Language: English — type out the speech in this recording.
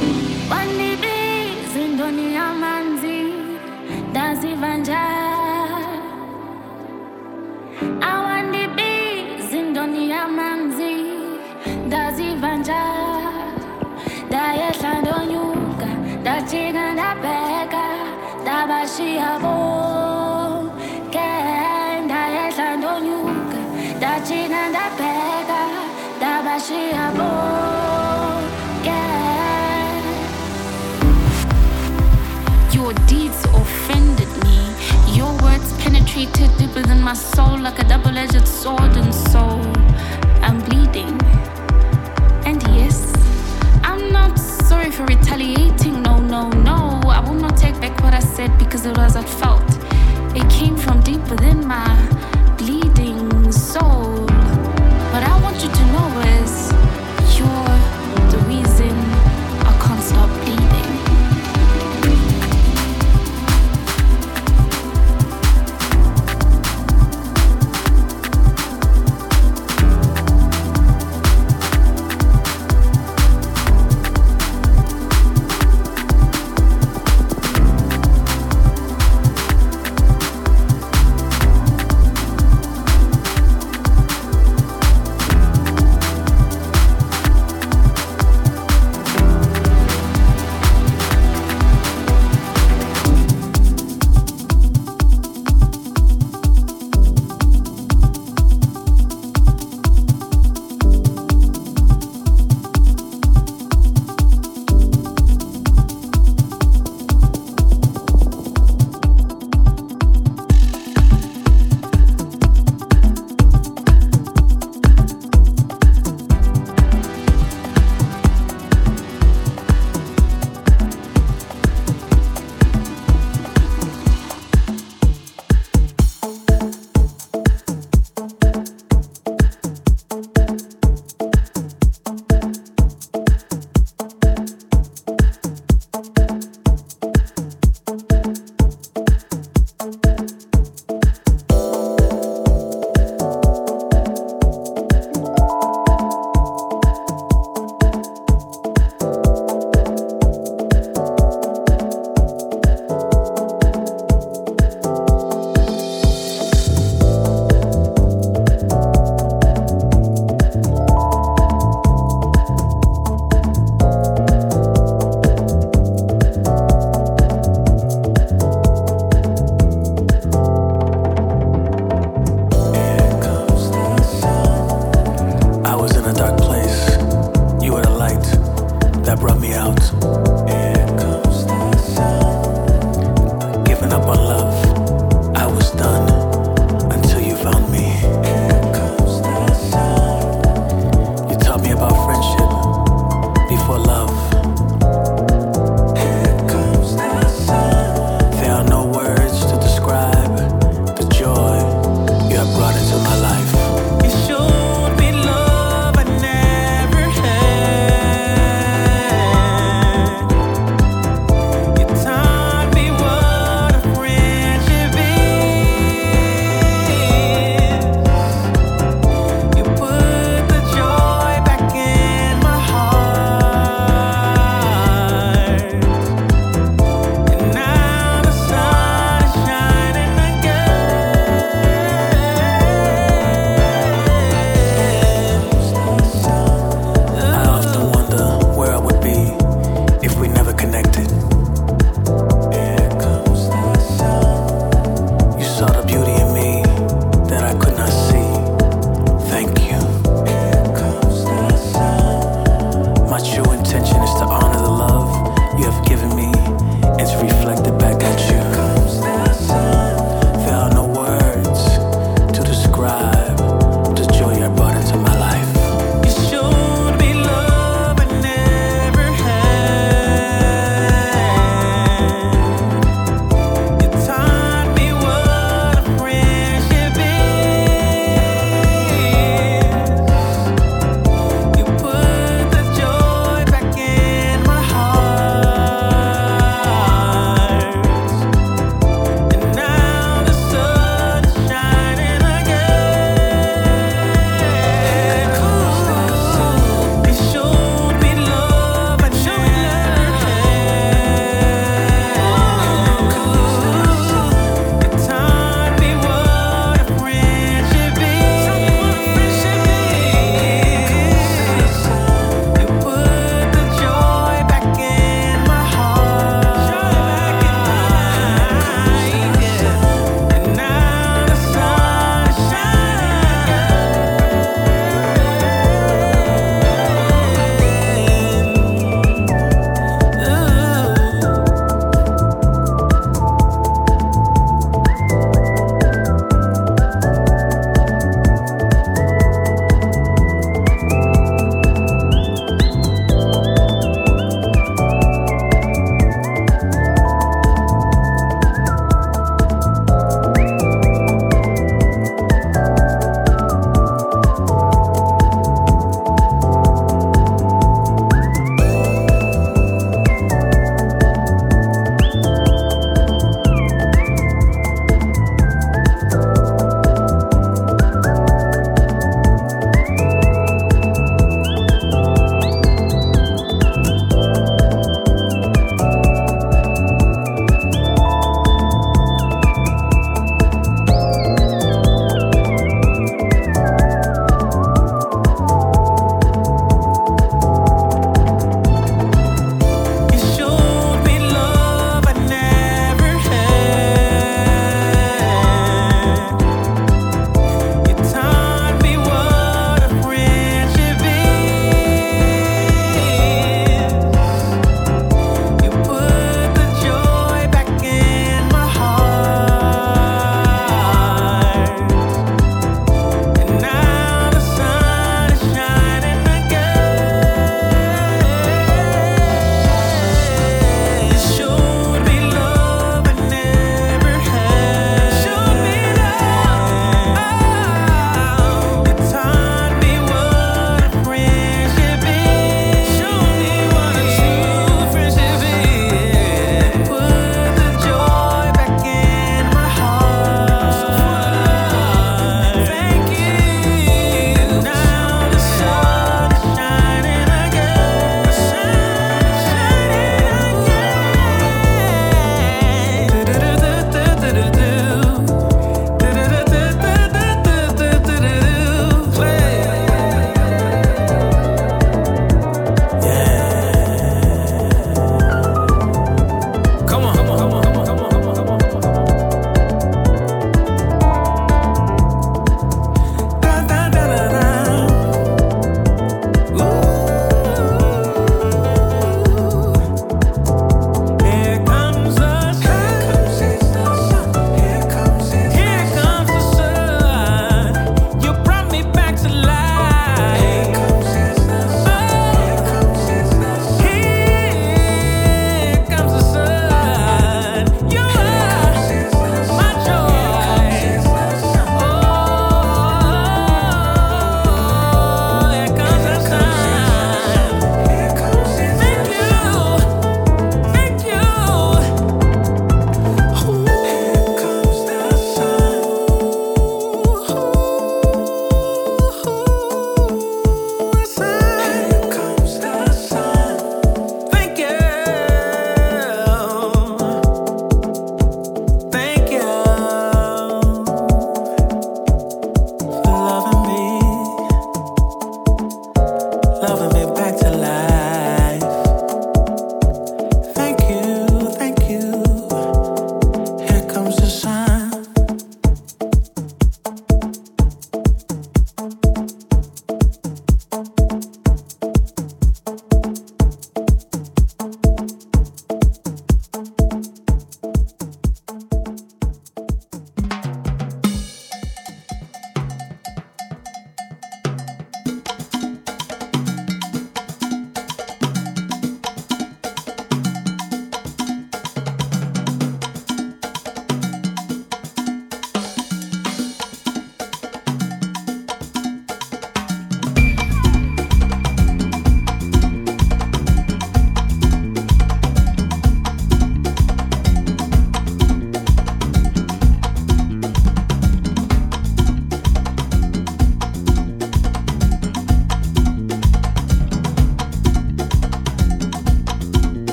Your within my soul like a double edged sword, and soul, I'm bleeding. And yes, I'm not sorry for retaliating. No, no, no. I will not take back what I said because it was I felt. It came from deep within my.